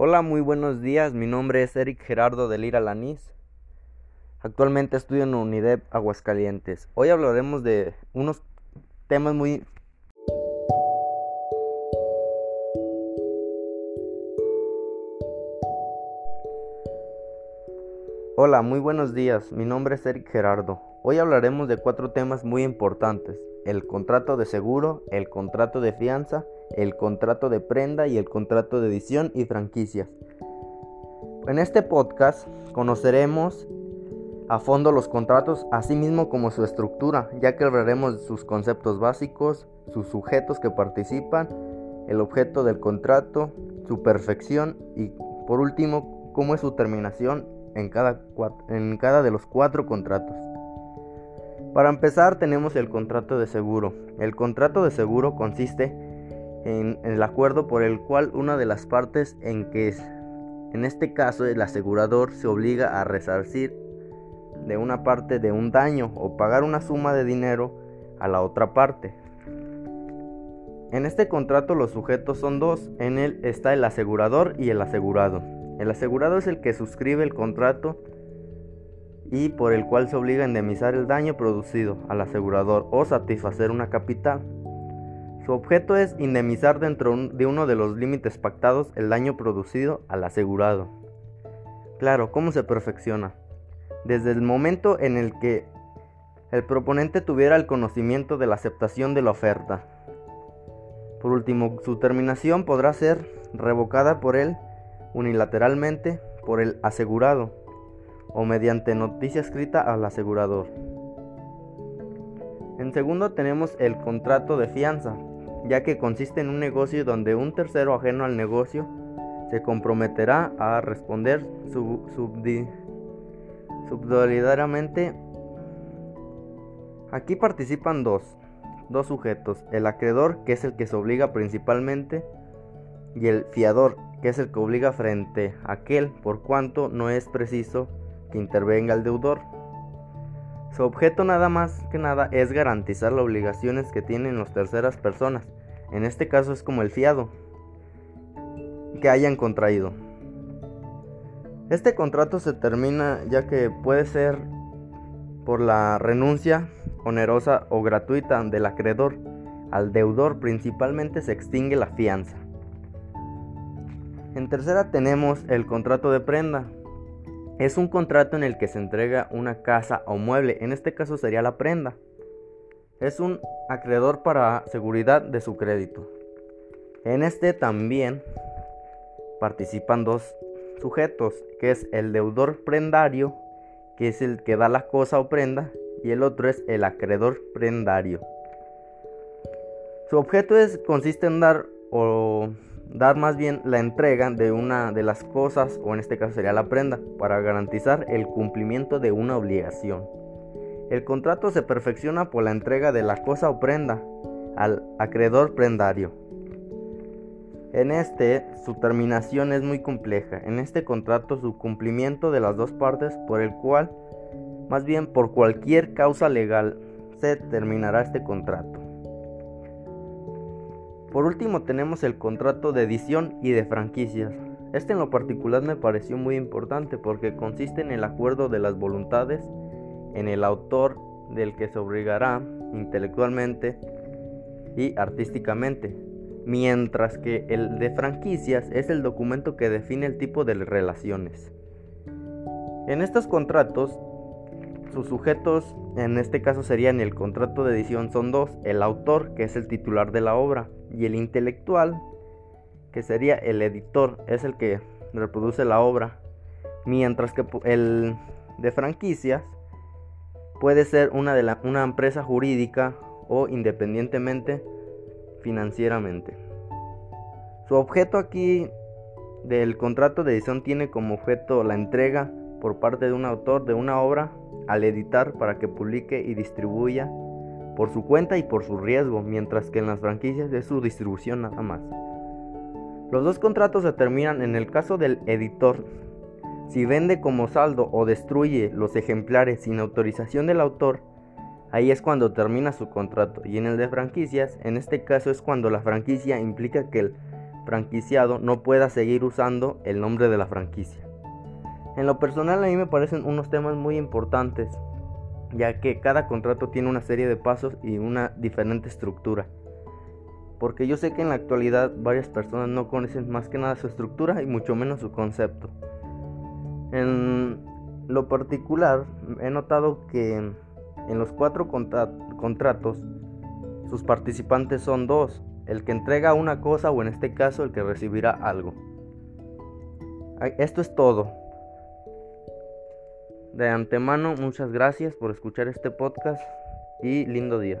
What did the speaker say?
Hola, muy buenos días. Mi nombre es Eric Gerardo de Lira Lanís. Actualmente estudio en UNIDEP Aguascalientes. Hoy hablaremos de unos temas muy Hola, muy buenos días. Mi nombre es Eric Gerardo. Hoy hablaremos de cuatro temas muy importantes. El contrato de seguro, el contrato de fianza, el contrato de prenda y el contrato de edición y franquicias. En este podcast conoceremos a fondo los contratos, así mismo como su estructura, ya que hablaremos sus conceptos básicos, sus sujetos que participan, el objeto del contrato, su perfección y por último cómo es su terminación en cada, en cada de los cuatro contratos. Para empezar tenemos el contrato de seguro. El contrato de seguro consiste en, el acuerdo por el cual una de las partes en que es, en este caso el asegurador se obliga a resarcir de una parte de un daño o pagar una suma de dinero a la otra parte. En este contrato los sujetos son dos, en él está el asegurador y el asegurado. El asegurado es el que suscribe el contrato y por el cual se obliga a indemnizar el daño producido al asegurador o satisfacer una capital. Su objeto es indemnizar dentro de uno de los límites pactados el daño producido al asegurado. Claro, ¿cómo se perfecciona? Desde el momento en el que el proponente tuviera el conocimiento de la aceptación de la oferta. Por último, su terminación podrá ser revocada por él unilateralmente por el asegurado o mediante noticia escrita al asegurador. En segundo tenemos el contrato de fianza, ya que consiste en un negocio donde un tercero ajeno al negocio se comprometerá a responder subsolidariamente. Aquí participan dos, dos sujetos, el acreedor, que es el que se obliga principalmente, y el fiador, que es el que obliga frente a aquel, por cuanto no es preciso que intervenga el deudor. Su objeto nada más que nada es garantizar las obligaciones que tienen las terceras personas, en este caso es como el fiado, que hayan contraído. Este contrato se termina ya que puede ser por la renuncia onerosa o gratuita del acreedor. Al deudor principalmente se extingue la fianza. En tercera tenemos el contrato de prenda. Es un contrato en el que se entrega una casa o mueble, en este caso sería la prenda. Es un acreedor para seguridad de su crédito. En este también participan dos sujetos, que es el deudor prendario, que es el que da la cosa o prenda, y el otro es el acreedor prendario. Su objeto es, consiste en dar o dar más bien la entrega de una de las cosas, o en este caso sería la prenda, para garantizar el cumplimiento de una obligación. El contrato se perfecciona por la entrega de la cosa o prenda al acreedor prendario. En este, su terminación es muy compleja. En este contrato, su cumplimiento de las dos partes por el cual, más bien por cualquier causa legal, se terminará este contrato. Por último tenemos el contrato de edición y de franquicias. Este en lo particular me pareció muy importante porque consiste en el acuerdo de las voluntades en el autor del que se obligará intelectualmente y artísticamente, mientras que el de franquicias es el documento que define el tipo de relaciones. En estos contratos, sus sujetos en este caso serían el contrato de edición son dos, el autor que es el titular de la obra y el intelectual, que sería el editor, es el que reproduce la obra, mientras que el de franquicias puede ser una, de una empresa jurídica o independientemente financieramente. Su objeto aquí del contrato de edición tiene como objeto la entrega por parte de un autor de una obra al editar para que publique y distribuya por su cuenta y por su riesgo, mientras que en las franquicias es su distribución nada más. Los dos contratos se terminan en el caso del editor. Si vende como saldo o destruye los ejemplares sin autorización del autor, ahí es cuando termina su contrato. Y en el de franquicias, en este caso es cuando la franquicia implica que el franquiciado no pueda seguir usando el nombre de la franquicia. En lo personal a mí me parecen unos temas muy importantes, ya que cada contrato tiene una serie de pasos y una diferente estructura. Porque yo sé que en la actualidad varias personas no conocen más que nada su estructura y mucho menos su concepto. En lo particular, he notado que en los cuatro contratos sus participantes son dos, el que entrega una cosa o en este caso el que recibirá algo. Esto es todo. De antemano, muchas gracias por escuchar este podcast y lindo día.